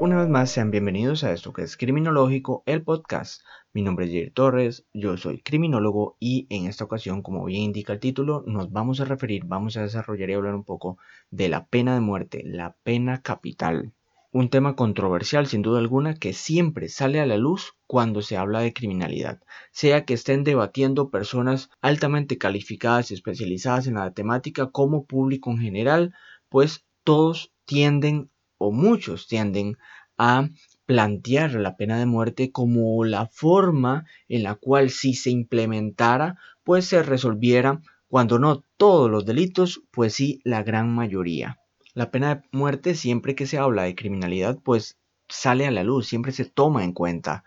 Una vez más, sean bienvenidos a esto que es Criminológico, el podcast. Mi nombre es Jair Torres, yo soy criminólogo y en esta ocasión, como bien indica el título, nos vamos a referir, vamos a desarrollar y hablar un poco de la pena de muerte, la pena capital. Un tema controversial sin duda alguna que siempre sale a la luz cuando se habla de criminalidad, sea que estén debatiendo personas altamente calificadas y especializadas en la temática como público en general, pues todos tienden o muchos tienden a plantear la pena de muerte como la forma en la cual si se implementara, pues se resolviera, cuando no todos los delitos, pues sí la gran mayoría. La pena de muerte siempre que se habla de criminalidad pues sale a la luz, siempre se toma en cuenta.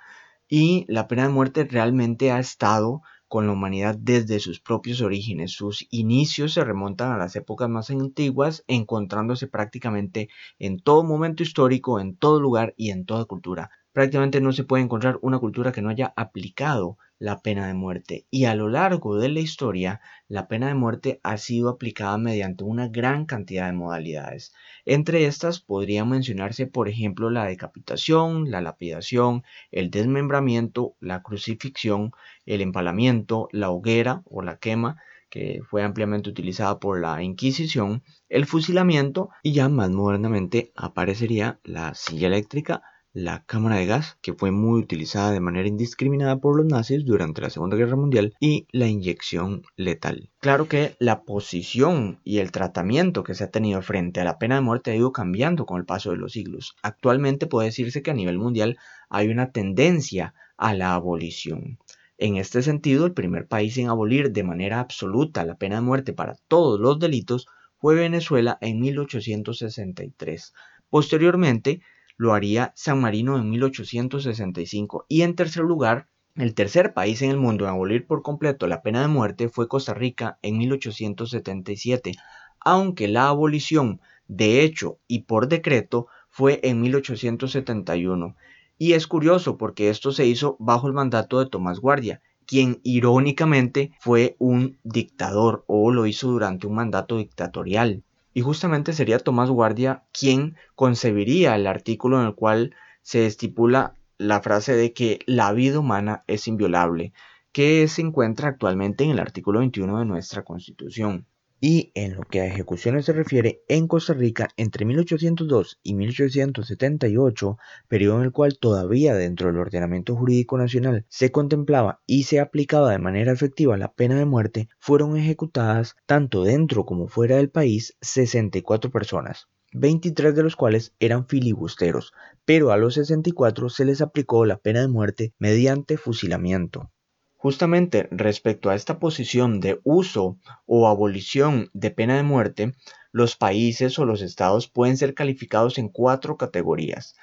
Y la pena de muerte realmente ha estado con la humanidad desde sus propios orígenes. Sus inicios se remontan a las épocas más antiguas, encontrándose prácticamente en todo momento histórico, en todo lugar y en toda cultura. Prácticamente no se puede encontrar una cultura que no haya aplicado la pena de muerte y a lo largo de la historia la pena de muerte ha sido aplicada mediante una gran cantidad de modalidades. Entre estas podrían mencionarse por ejemplo la decapitación, la lapidación, el desmembramiento, la crucifixión, el empalamiento, la hoguera o la quema, que fue ampliamente utilizada por la Inquisición, el fusilamiento y ya más modernamente aparecería la silla eléctrica, la cámara de gas, que fue muy utilizada de manera indiscriminada por los nazis durante la Segunda Guerra Mundial, y la inyección letal. Claro que la posición y el tratamiento que se ha tenido frente a la pena de muerte ha ido cambiando con el paso de los siglos. Actualmente puede decirse que a nivel mundial hay una tendencia a la abolición. En este sentido, el primer país en abolir de manera absoluta la pena de muerte para todos los delitos fue Venezuela en 1863. Posteriormente, lo haría San Marino en 1865. Y en tercer lugar, el tercer país en el mundo en abolir por completo la pena de muerte fue Costa Rica en 1877, aunque la abolición de hecho y por decreto fue en 1871. Y es curioso porque esto se hizo bajo el mandato de Tomás Guardia, quien irónicamente fue un dictador o lo hizo durante un mandato dictatorial. Y justamente sería Tomás Guardia quien concebiría el artículo en el cual se estipula la frase de que la vida humana es inviolable, que se encuentra actualmente en el artículo 21 de nuestra Constitución. Y en lo que a ejecuciones se refiere, en Costa Rica entre 1802 y 1878, periodo en el cual todavía dentro del ordenamiento jurídico nacional se contemplaba y se aplicaba de manera efectiva la pena de muerte, fueron ejecutadas tanto dentro como fuera del país 64 personas. 23 de los cuales eran filibusteros, pero a los 64 se les aplicó la pena de muerte mediante fusilamiento. Justamente respecto a esta posición de uso o abolición de pena de muerte, los países o los estados pueden ser calificados en cuatro categorías.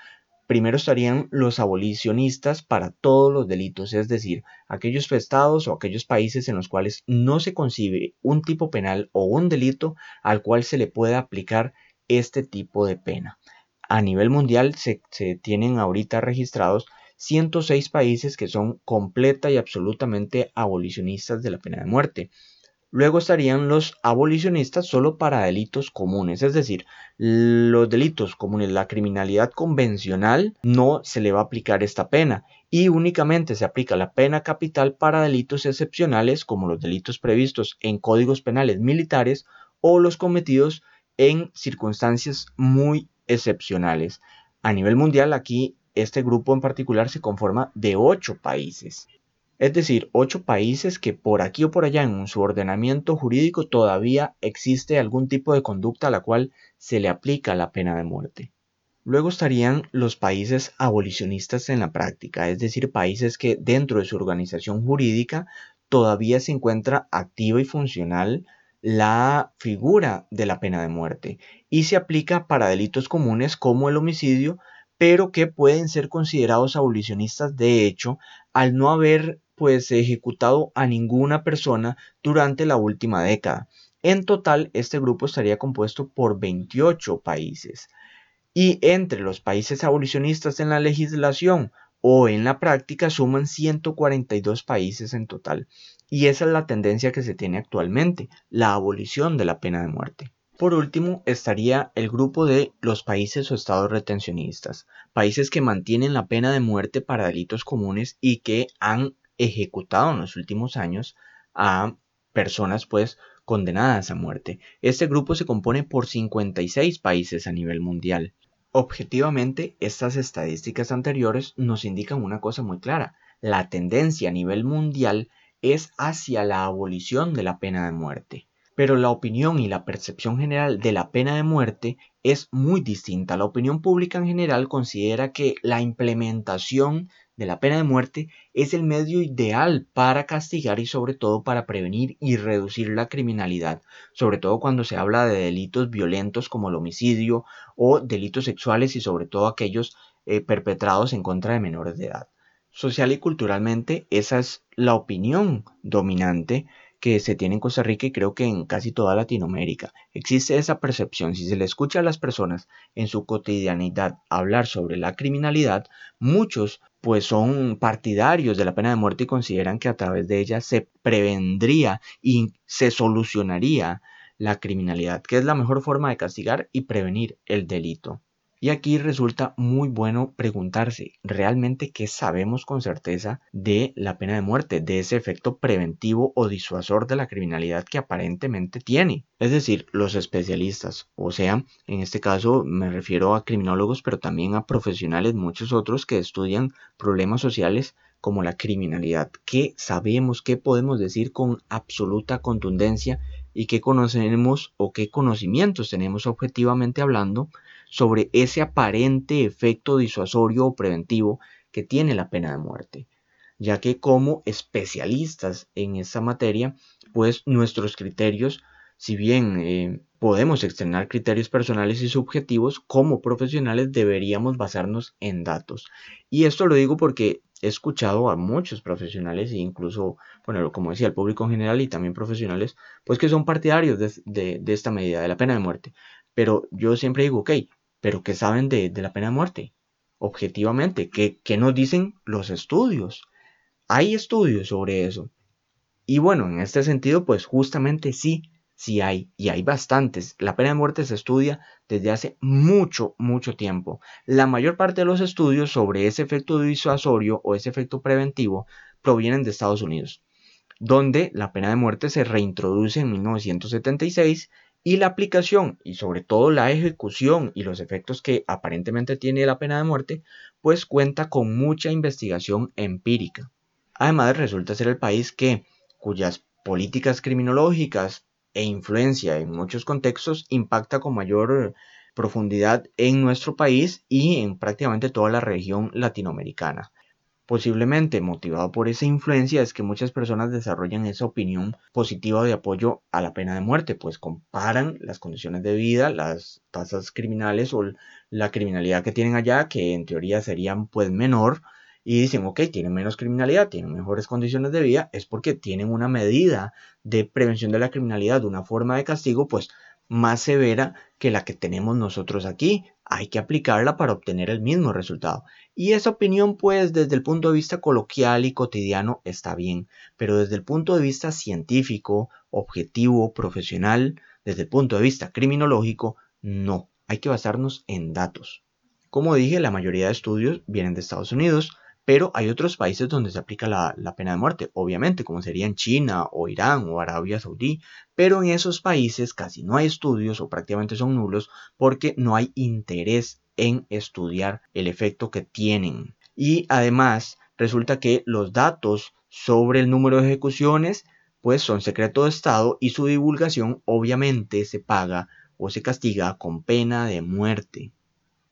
Primero estarían los abolicionistas para todos los delitos, es decir, aquellos estados o aquellos países en los cuales no se concibe un tipo penal o un delito al cual se le pueda aplicar este tipo de pena. A nivel mundial se, se tienen ahorita registrados 106 países que son completa y absolutamente abolicionistas de la pena de muerte. Luego estarían los abolicionistas solo para delitos comunes, es decir, los delitos comunes, la criminalidad convencional, no se le va a aplicar esta pena y únicamente se aplica la pena capital para delitos excepcionales como los delitos previstos en códigos penales militares o los cometidos en circunstancias muy excepcionales. A nivel mundial aquí este grupo en particular se conforma de ocho países. Es decir, ocho países que por aquí o por allá en su ordenamiento jurídico todavía existe algún tipo de conducta a la cual se le aplica la pena de muerte. Luego estarían los países abolicionistas en la práctica, es decir, países que dentro de su organización jurídica todavía se encuentra activa y funcional la figura de la pena de muerte y se aplica para delitos comunes como el homicidio, pero que pueden ser considerados abolicionistas de hecho al no haber pues ejecutado a ninguna persona durante la última década. En total, este grupo estaría compuesto por 28 países. Y entre los países abolicionistas en la legislación o en la práctica suman 142 países en total. Y esa es la tendencia que se tiene actualmente, la abolición de la pena de muerte. Por último, estaría el grupo de los países o estados retencionistas, países que mantienen la pena de muerte para delitos comunes y que han ejecutado en los últimos años a personas pues condenadas a muerte. Este grupo se compone por 56 países a nivel mundial. Objetivamente, estas estadísticas anteriores nos indican una cosa muy clara. La tendencia a nivel mundial es hacia la abolición de la pena de muerte pero la opinión y la percepción general de la pena de muerte es muy distinta. La opinión pública en general considera que la implementación de la pena de muerte es el medio ideal para castigar y sobre todo para prevenir y reducir la criminalidad, sobre todo cuando se habla de delitos violentos como el homicidio o delitos sexuales y sobre todo aquellos eh, perpetrados en contra de menores de edad. Social y culturalmente esa es la opinión dominante que se tiene en Costa Rica y creo que en casi toda Latinoamérica. Existe esa percepción. Si se le escucha a las personas en su cotidianidad hablar sobre la criminalidad, muchos pues son partidarios de la pena de muerte y consideran que a través de ella se prevendría y se solucionaría la criminalidad, que es la mejor forma de castigar y prevenir el delito. Y aquí resulta muy bueno preguntarse realmente qué sabemos con certeza de la pena de muerte, de ese efecto preventivo o disuasor de la criminalidad que aparentemente tiene. Es decir, los especialistas, o sea, en este caso me refiero a criminólogos, pero también a profesionales, muchos otros que estudian problemas sociales como la criminalidad. ¿Qué sabemos, qué podemos decir con absoluta contundencia y qué conocemos o qué conocimientos tenemos objetivamente hablando sobre ese aparente efecto disuasorio o preventivo que tiene la pena de muerte, ya que como especialistas en esta materia, pues nuestros criterios, si bien eh, podemos externar criterios personales y subjetivos, como profesionales deberíamos basarnos en datos. Y esto lo digo porque he escuchado a muchos profesionales e incluso, bueno, como decía, el público en general y también profesionales, pues que son partidarios de, de esta medida, de la pena de muerte. Pero yo siempre digo, ok, pero ¿qué saben de, la pena de muerte? Objetivamente, ¿qué, ¿qué nos dicen los estudios? Hay estudios sobre eso. Y bueno, en este sentido, pues justamente sí, sí hay, y hay bastantes. La pena de muerte se estudia desde hace mucho, mucho tiempo. La mayor parte de los estudios sobre ese efecto disuasorio o ese efecto preventivo provienen de Estados Unidos, donde la pena de muerte se reintroduce en 1976 y la aplicación y sobre todo la ejecución y los efectos que aparentemente tiene la pena de muerte, pues cuenta con mucha investigación empírica. Además resulta ser el país que cuyas políticas criminológicas e influencia en muchos contextos impacta con mayor profundidad en nuestro país y en prácticamente toda la región latinoamericana. Posiblemente motivado por esa influencia es que muchas personas desarrollan esa opinión positiva de apoyo a la pena de muerte, pues comparan las condiciones de vida, las tasas criminales o la criminalidad que tienen allá, que en teoría serían pues menor, y dicen, ok, tienen menos criminalidad, tienen mejores condiciones de vida, es porque tienen una medida de prevención de la criminalidad, una forma de castigo pues más severa que la que tenemos nosotros aquí, hay que aplicarla para obtener el mismo resultado. Y esa opinión, pues, desde el punto de vista coloquial y cotidiano está bien, pero desde el punto de vista científico, objetivo, profesional, desde el punto de vista criminológico, no. Hay que basarnos en datos. Como dije, la mayoría de estudios vienen de Estados Unidos, pero hay otros países donde se aplica la, pena de muerte, obviamente, como serían China o Irán o Arabia Saudí, pero en esos países casi no hay estudios o prácticamente son nulos porque no hay interés en estudiar el efecto que tienen. Y además, resulta que los datos sobre el número de ejecuciones pues son secreto de Estado y su divulgación obviamente se paga o se castiga con pena de muerte.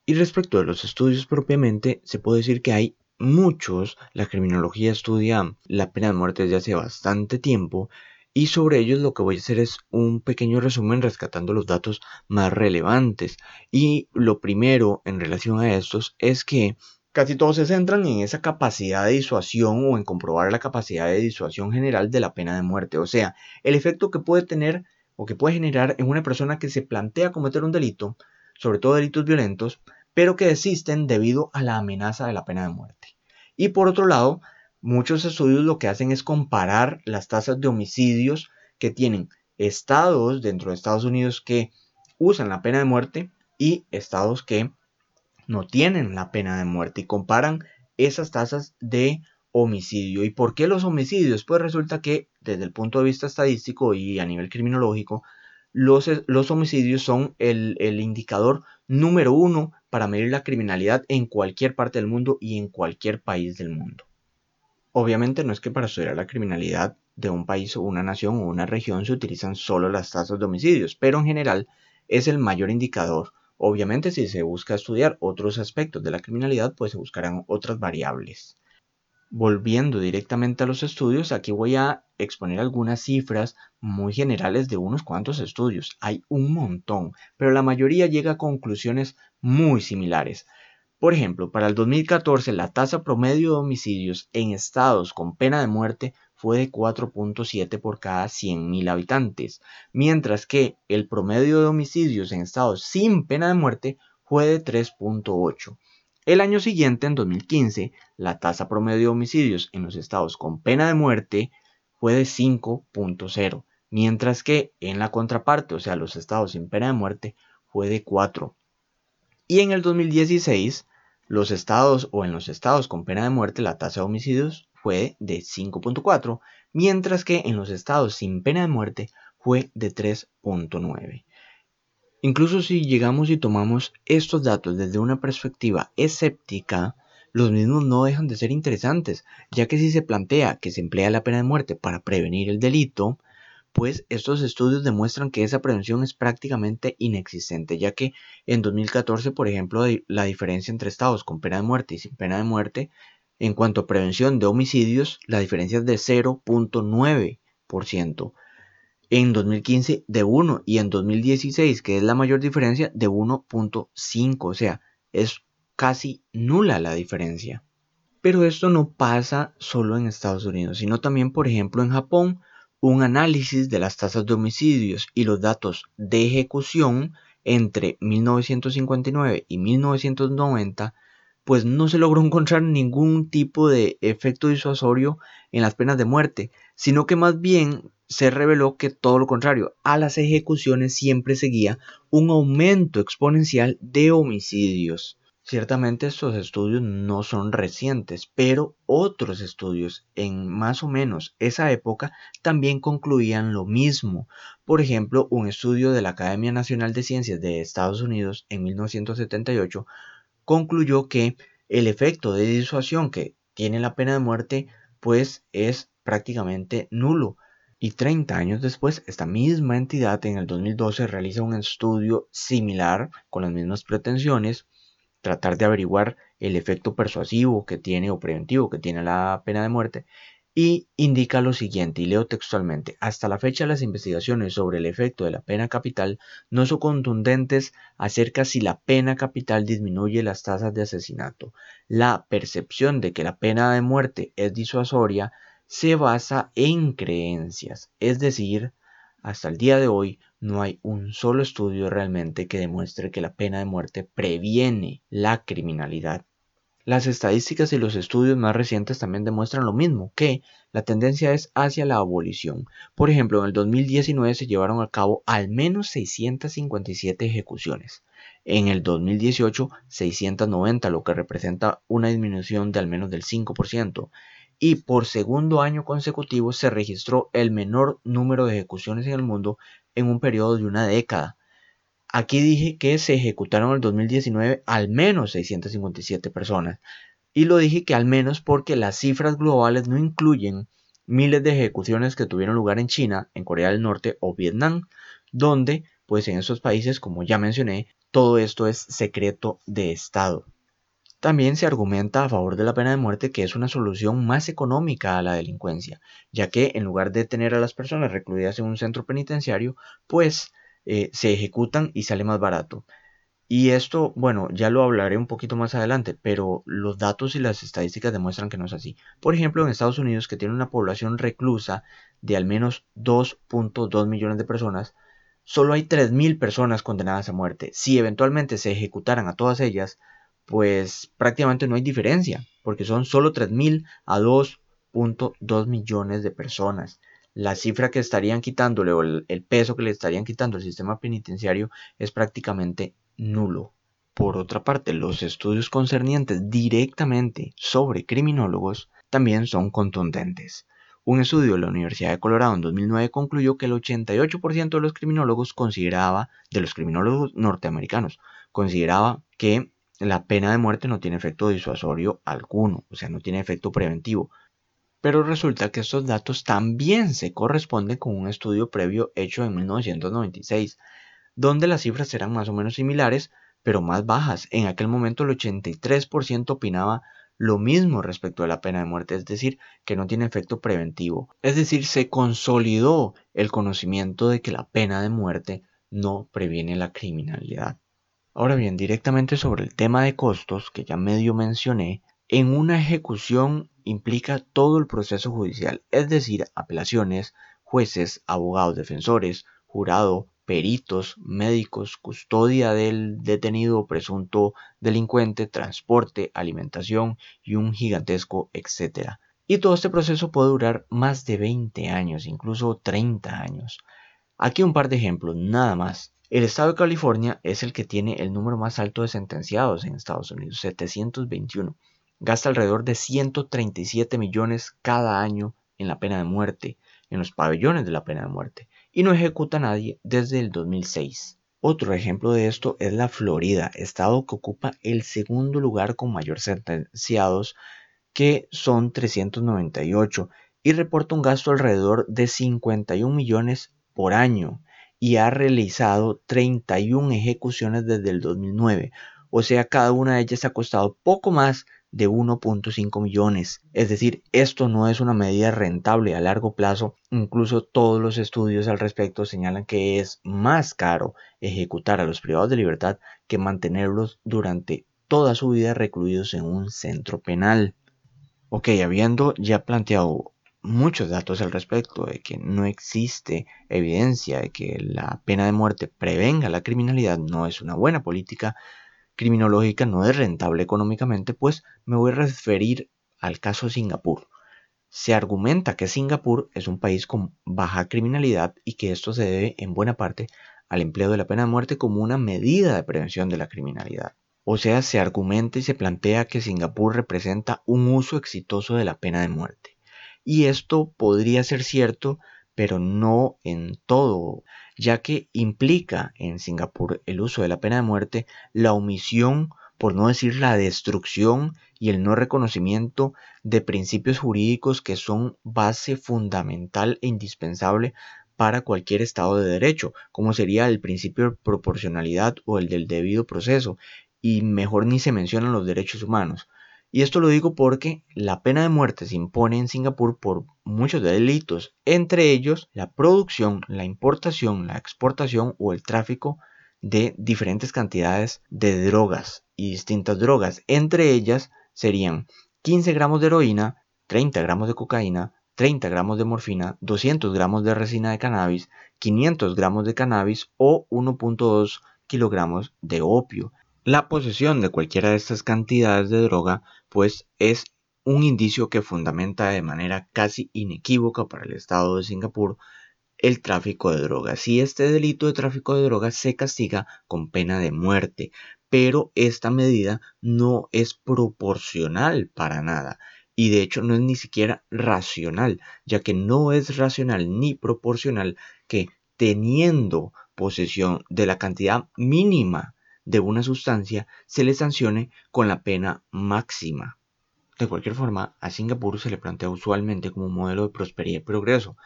Y respecto a los estudios propiamente, se puede decir que hay muchos, la criminología estudia la pena de muerte desde hace bastante tiempo y sobre ellos lo que voy a hacer es un pequeño resumen rescatando los datos más relevantes. Y lo primero en relación a estos es que casi todos se centran en esa capacidad de disuasión o en comprobar la capacidad de disuasión general de la pena de muerte. O sea, el efecto que puede tener o que puede generar en una persona que se plantea cometer un delito, sobre todo delitos violentos, pero que desisten debido a la amenaza de la pena de muerte. Y por otro lado, muchos estudios lo que hacen es comparar las tasas de homicidios que tienen estados dentro de Estados Unidos que usan la pena de muerte y estados que no tienen la pena de muerte y comparan esas tasas de homicidio. ¿Y por qué los homicidios? Pues resulta que desde el punto de vista estadístico y a nivel criminológico, los, los homicidios son el, el indicador número uno para medir la criminalidad en cualquier parte del mundo y en cualquier país del mundo. Obviamente no es que para estudiar la criminalidad de un país o una nación o una región se utilizan solo las tasas de homicidios, pero en general es el mayor indicador. Obviamente si se busca estudiar otros aspectos de la criminalidad, pues se buscarán otras variables. Volviendo directamente a los estudios, aquí voy a exponer algunas cifras muy generales de unos cuantos estudios. Hay un montón, pero la mayoría llega a conclusiones muy similares. Por ejemplo, para el 2014 la tasa promedio de homicidios en estados con pena de muerte fue de 4.7 por cada 100.000 habitantes, mientras que el promedio de homicidios en estados sin pena de muerte fue de 3.8. El año siguiente, en 2015, la tasa promedio de homicidios en los estados con pena de muerte fue de 5.0, mientras que en la contraparte, o sea, los estados sin pena de muerte, fue de 4. Y en el 2016, los estados o en los estados con pena de muerte, la tasa de homicidios fue de 5.4, mientras que en los estados sin pena de muerte fue de 3.9. Incluso si llegamos y tomamos estos datos desde una perspectiva escéptica, los mismos no dejan de ser interesantes, ya que si se plantea que se emplea la pena de muerte para prevenir el delito, pues estos estudios demuestran que esa prevención es prácticamente inexistente, ya que en 2014, por ejemplo, la diferencia entre estados con pena de muerte y sin pena de muerte en cuanto a prevención de homicidios, la diferencia es de 0.9%. En 2015 de 1 y en 2016, que es la mayor diferencia, de 1.5. O sea, es casi nula la diferencia. Pero esto no pasa solo en Estados Unidos, sino también, por ejemplo, en Japón. Un análisis de las tasas de homicidios y los datos de ejecución entre 1959 y 1990 pues no se logró encontrar ningún tipo de efecto disuasorio en las penas de muerte, sino que más bien se reveló que todo lo contrario, a las ejecuciones siempre seguía un aumento exponencial de homicidios. Ciertamente estos estudios no son recientes, pero otros estudios en más o menos esa época también concluían lo mismo. Por ejemplo, un estudio de la Academia Nacional de Ciencias de Estados Unidos en 1978 concluyó que el efecto de disuasión que tiene la pena de muerte pues es prácticamente nulo. Y 30 años después, esta misma entidad en el 2012 realiza un estudio similar con las mismas pretensiones, tratar de averiguar el efecto persuasivo que tiene o preventivo que tiene la pena de muerte y indica lo siguiente, y leo textualmente, hasta la fecha las investigaciones sobre el efecto de la pena capital no son contundentes acerca si la pena capital disminuye las tasas de asesinato. La percepción de que la pena de muerte es disuasoria se basa en creencias, es decir, hasta el día de hoy no hay un solo estudio realmente que demuestre que la pena de muerte previene la criminalidad. Las estadísticas y los estudios más recientes también demuestran lo mismo, que la tendencia es hacia la abolición. Por ejemplo, en el 2019 se llevaron a cabo al menos 657 ejecuciones. En el 2018, 690, lo que representa una disminución de al menos del 5%. Y por segundo año consecutivo se registró el menor número de ejecuciones en el mundo en un periodo de una década. Aquí dije que se ejecutaron en el 2019 al menos 657 personas. Y lo dije que al menos porque las cifras globales no incluyen miles de ejecuciones que tuvieron lugar en China, en Corea del Norte o Vietnam, donde, pues en esos países, como ya mencioné, todo esto es secreto de Estado. También se argumenta a favor de la pena de muerte que es una solución más económica a la delincuencia, ya que en lugar de tener a las personas recluidas en un centro penitenciario, pues eh, se ejecutan y sale más barato. Y esto, bueno, ya lo hablaré un poquito más adelante, pero los datos y las estadísticas demuestran que no es así. Por ejemplo, en Estados Unidos, que tiene una población reclusa de al menos 2.2 millones de personas, solo hay 3.000 personas condenadas a muerte. Si eventualmente se ejecutaran a todas ellas, pues prácticamente no hay diferencia, porque son solo 3.000 a 2.2 millones de personas. la cifra que estarían quitándole o el, peso que le estarían quitando al sistema penitenciario es prácticamente nulo. Por otra parte, los estudios concernientes directamente sobre criminólogos también son contundentes. Un estudio de la Universidad de Colorado en 2009 concluyó que el 88% de los criminólogos consideraba, de los criminólogos norteamericanos, consideraba que la pena de muerte no tiene efecto disuasorio alguno, o sea, no tiene efecto preventivo. Pero resulta que estos datos también se corresponden con un estudio previo hecho en 1996, donde las cifras eran más o menos similares, pero más bajas. En aquel momento el 83% opinaba lo mismo respecto a la pena de muerte, es decir, que no tiene efecto preventivo. Es decir, se consolidó el conocimiento de que la pena de muerte no previene la criminalidad. Ahora bien, directamente sobre el tema de costos, que ya medio mencioné, en una ejecución implica todo el proceso judicial, es decir, apelaciones, jueces, abogados defensores, jurado, peritos, médicos, custodia del detenido o presunto delincuente, transporte, alimentación y un gigantesco etcétera. Y todo este proceso puede durar más de 20 años, incluso 30 años. Aquí un par de ejemplos, nada más. El estado de California es el que tiene el número más alto de sentenciados en Estados Unidos, 721. Gasta alrededor de 137 millones cada año en la pena de muerte, en los pabellones de la pena de muerte, y no ejecuta a nadie desde el 2006. Otro ejemplo de esto es la Florida, estado que ocupa el segundo lugar con mayor sentenciados, que son 398, y reporta un gasto alrededor de 51 millones por año y ha realizado 31 ejecuciones desde el 2009. O sea, cada una de ellas ha costado poco más de 1.5 millones. Es decir, esto no es una medida rentable a largo plazo. Incluso todos los estudios al respecto señalan que es más caro ejecutar a los privados de libertad que mantenerlos durante toda su vida recluidos en un centro penal. Ok, habiendo ya planteado muchos datos al respecto de que no existe evidencia de que la pena de muerte prevenga la criminalidad, no es una buena política criminológica, no es rentable económicamente, pues me voy a referir al caso Singapur. Se argumenta que Singapur es un país con baja criminalidad y que esto se debe en buena parte al empleo de la pena de muerte como una medida de prevención de la criminalidad. O sea, se argumenta y se plantea que Singapur representa un uso exitoso de la pena de muerte. Y esto podría ser cierto, pero no en todo, ya que implica en Singapur el uso de la pena de muerte, la omisión, por no decir la destrucción y el no reconocimiento de principios jurídicos que son base fundamental e indispensable para cualquier Estado de Derecho, como sería el principio de proporcionalidad o el del debido proceso, y mejor ni se mencionan los derechos humanos. Y esto lo digo porque la pena de muerte se impone en Singapur por muchos delitos, entre ellos la producción, la importación, la exportación o el tráfico de diferentes cantidades de drogas y distintas drogas. Entre ellas serían 15 gramos de heroína, 30 gramos de cocaína, 30 gramos de morfina, 200 gramos de resina de cannabis, 500 gramos de cannabis o 1.2 kilogramos de opio. La posesión de cualquiera de estas cantidades de droga pues es un indicio que fundamenta de manera casi inequívoca para el Estado de Singapur el tráfico de drogas. Y este delito de tráfico de drogas se castiga con pena de muerte, pero esta medida no es proporcional para nada. Y de hecho no es ni siquiera racional, ya que no es racional ni proporcional que teniendo posesión de la cantidad mínima de una sustancia se le sancione con la pena máxima. De cualquier forma, a Singapur se le plantea usualmente como un modelo de prosperidad y progreso,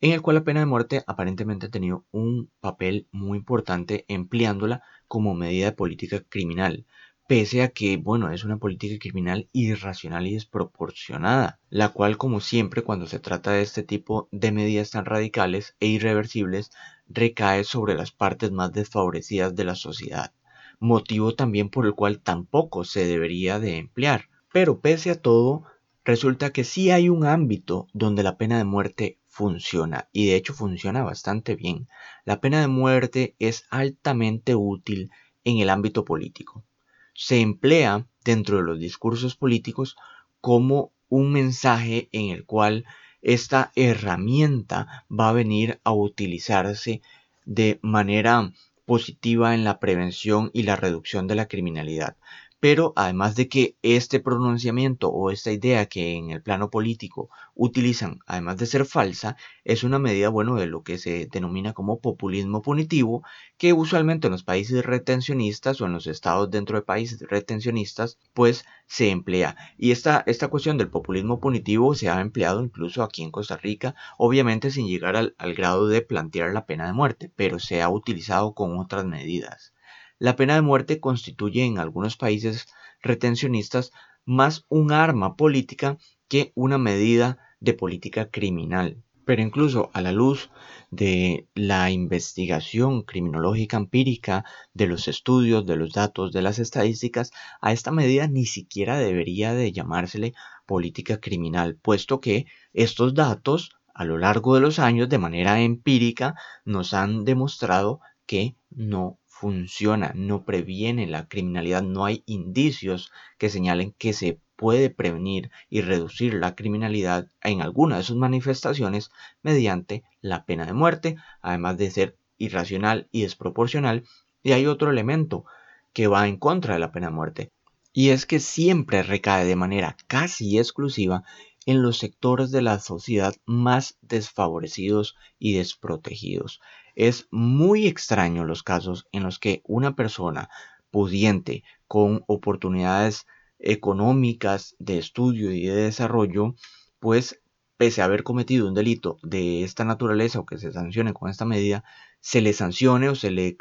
en el cual la pena de muerte aparentemente ha tenido un papel muy importante empleándola como medida de política criminal, pese a que, bueno, es una política criminal irracional y desproporcionada, la cual, como siempre, cuando se trata de este tipo de medidas tan radicales e irreversibles, recae sobre las partes más desfavorecidas de la sociedad motivo también por el cual tampoco se debería de emplear. Pero pese a todo, resulta que sí hay un ámbito donde la pena de muerte funciona y de hecho funciona bastante bien. La pena de muerte es altamente útil en el ámbito político. Se emplea dentro de los discursos políticos como un mensaje en el cual esta herramienta va a venir a utilizarse de manera positiva en la prevención y la reducción de la criminalidad. Pero además de que este pronunciamiento o esta idea que en el plano político utilizan, además de ser falsa, es una medida, bueno, de lo que se denomina como populismo punitivo, que usualmente en los países retencionistas o en los estados dentro de países retencionistas, pues se emplea. Y esta, esta cuestión del populismo punitivo se ha empleado incluso aquí en Costa Rica, obviamente sin llegar al, al grado de plantear la pena de muerte, pero se ha utilizado con otras medidas. La pena de muerte constituye en algunos países retencionistas más un arma política que una medida de política criminal. Pero incluso a la luz de la investigación criminológica empírica, de los estudios, de los datos, de las estadísticas, a esta medida ni siquiera debería de llamársele política criminal, puesto que estos datos a lo largo de los años de manera empírica nos han demostrado que no funciona, no previene la criminalidad, no hay indicios que señalen que se puede prevenir y reducir la criminalidad en alguna de sus manifestaciones mediante la pena de muerte, además de ser irracional y desproporcional. Y hay otro elemento que va en contra de la pena de muerte, y es que siempre recae de manera casi exclusiva en los sectores de la sociedad más desfavorecidos y desprotegidos. Es muy extraño los casos en los que una persona pudiente con oportunidades económicas de estudio y de desarrollo, pues pese a haber cometido un delito de esta naturaleza o que se sancione con esta medida, se le sancione o se le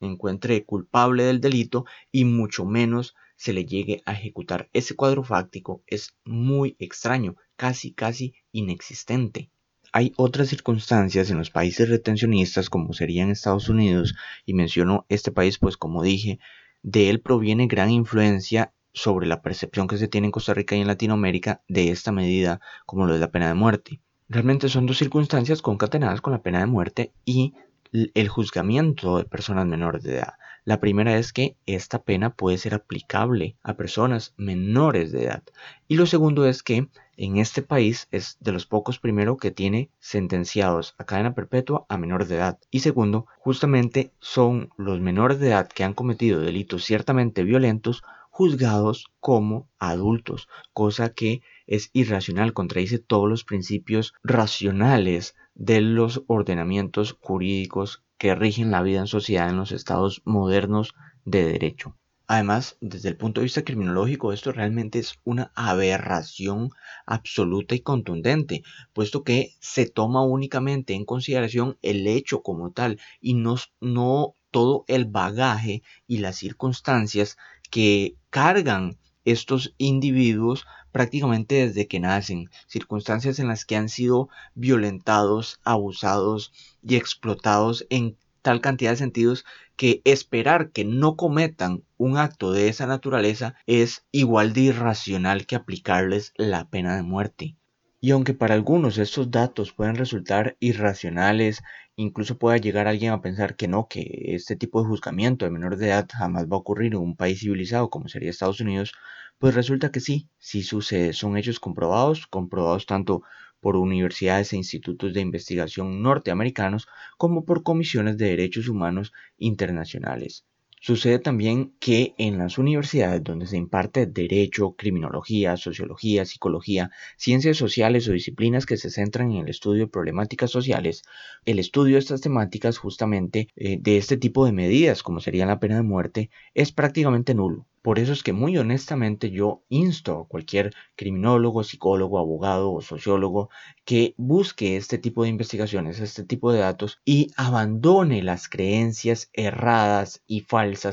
encuentre culpable del delito y mucho menos se le llegue a ejecutar. Ese cuadro fáctico es muy extraño, casi, casi inexistente. Hay otras circunstancias en los países retencionistas como serían Estados Unidos y menciono este país pues como dije, de él proviene gran influencia sobre la percepción que se tiene en Costa Rica y en Latinoamérica de esta medida como lo de la pena de muerte. Realmente son dos circunstancias concatenadas con la pena de muerte y el juzgamiento de personas menores de edad. La primera es que esta pena puede ser aplicable a personas menores de edad. Y lo segundo es que en este país es de los pocos primero que tiene sentenciados a cadena perpetua a menores de edad. Y segundo, justamente son los menores de edad que han cometido delitos ciertamente violentos juzgados como adultos, cosa que es irracional, contradice todos los principios racionales de los ordenamientos jurídicos que rigen la vida en sociedad en los estados modernos de derecho. Además, desde el punto de vista criminológico, esto realmente es una aberración absoluta y contundente, puesto que se toma únicamente en consideración el hecho como tal y no, no todo el bagaje y las circunstancias que cargan estos individuos prácticamente desde que nacen, circunstancias en las que han sido violentados, abusados y explotados en tal cantidad de sentidos que esperar que no cometan un acto de esa naturaleza es igual de irracional que aplicarles la pena de muerte. Y aunque para algunos estos datos pueden resultar irracionales, incluso pueda llegar alguien a pensar que no, que este tipo de juzgamiento de menores de edad jamás va a ocurrir en un país civilizado como sería Estados Unidos, pues resulta que sí, sí sucede, son hechos comprobados, comprobados tanto por universidades e institutos de investigación norteamericanos como por comisiones de derechos humanos internacionales. Sucede también que en las universidades donde se imparte derecho, criminología, sociología, psicología, ciencias sociales o disciplinas que se centran en el estudio de problemáticas sociales, el estudio de estas temáticas justamente eh, de este tipo de medidas, como sería la pena de muerte, es prácticamente nulo. Por eso es que muy honestamente yo insto a cualquier criminólogo, psicólogo, abogado o sociólogo que busque este tipo de investigaciones, este tipo de datos y abandone las creencias erradas y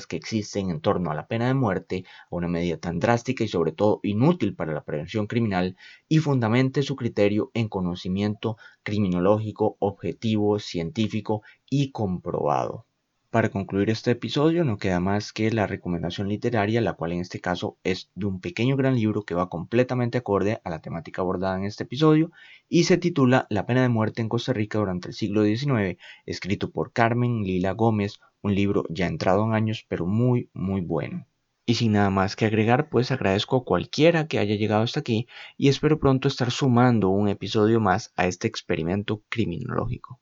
que existen en torno a la pena de muerte, a una medida tan drástica y sobre todo inútil para la prevención criminal y fundamente su criterio en conocimiento criminológico, objetivo, científico y comprobado. Para concluir este episodio no queda más que la recomendación literaria, la cual en este caso es de un pequeño gran libro que va completamente acorde a la temática abordada en este episodio y se titula La pena de muerte en Costa Rica durante el siglo XIX, escrito por Carmen Lila Gómez, un libro ya entrado en años pero muy muy bueno. Y sin nada más que agregar, pues agradezco a cualquiera que haya llegado hasta aquí y espero pronto estar sumando un episodio más a este experimento criminológico.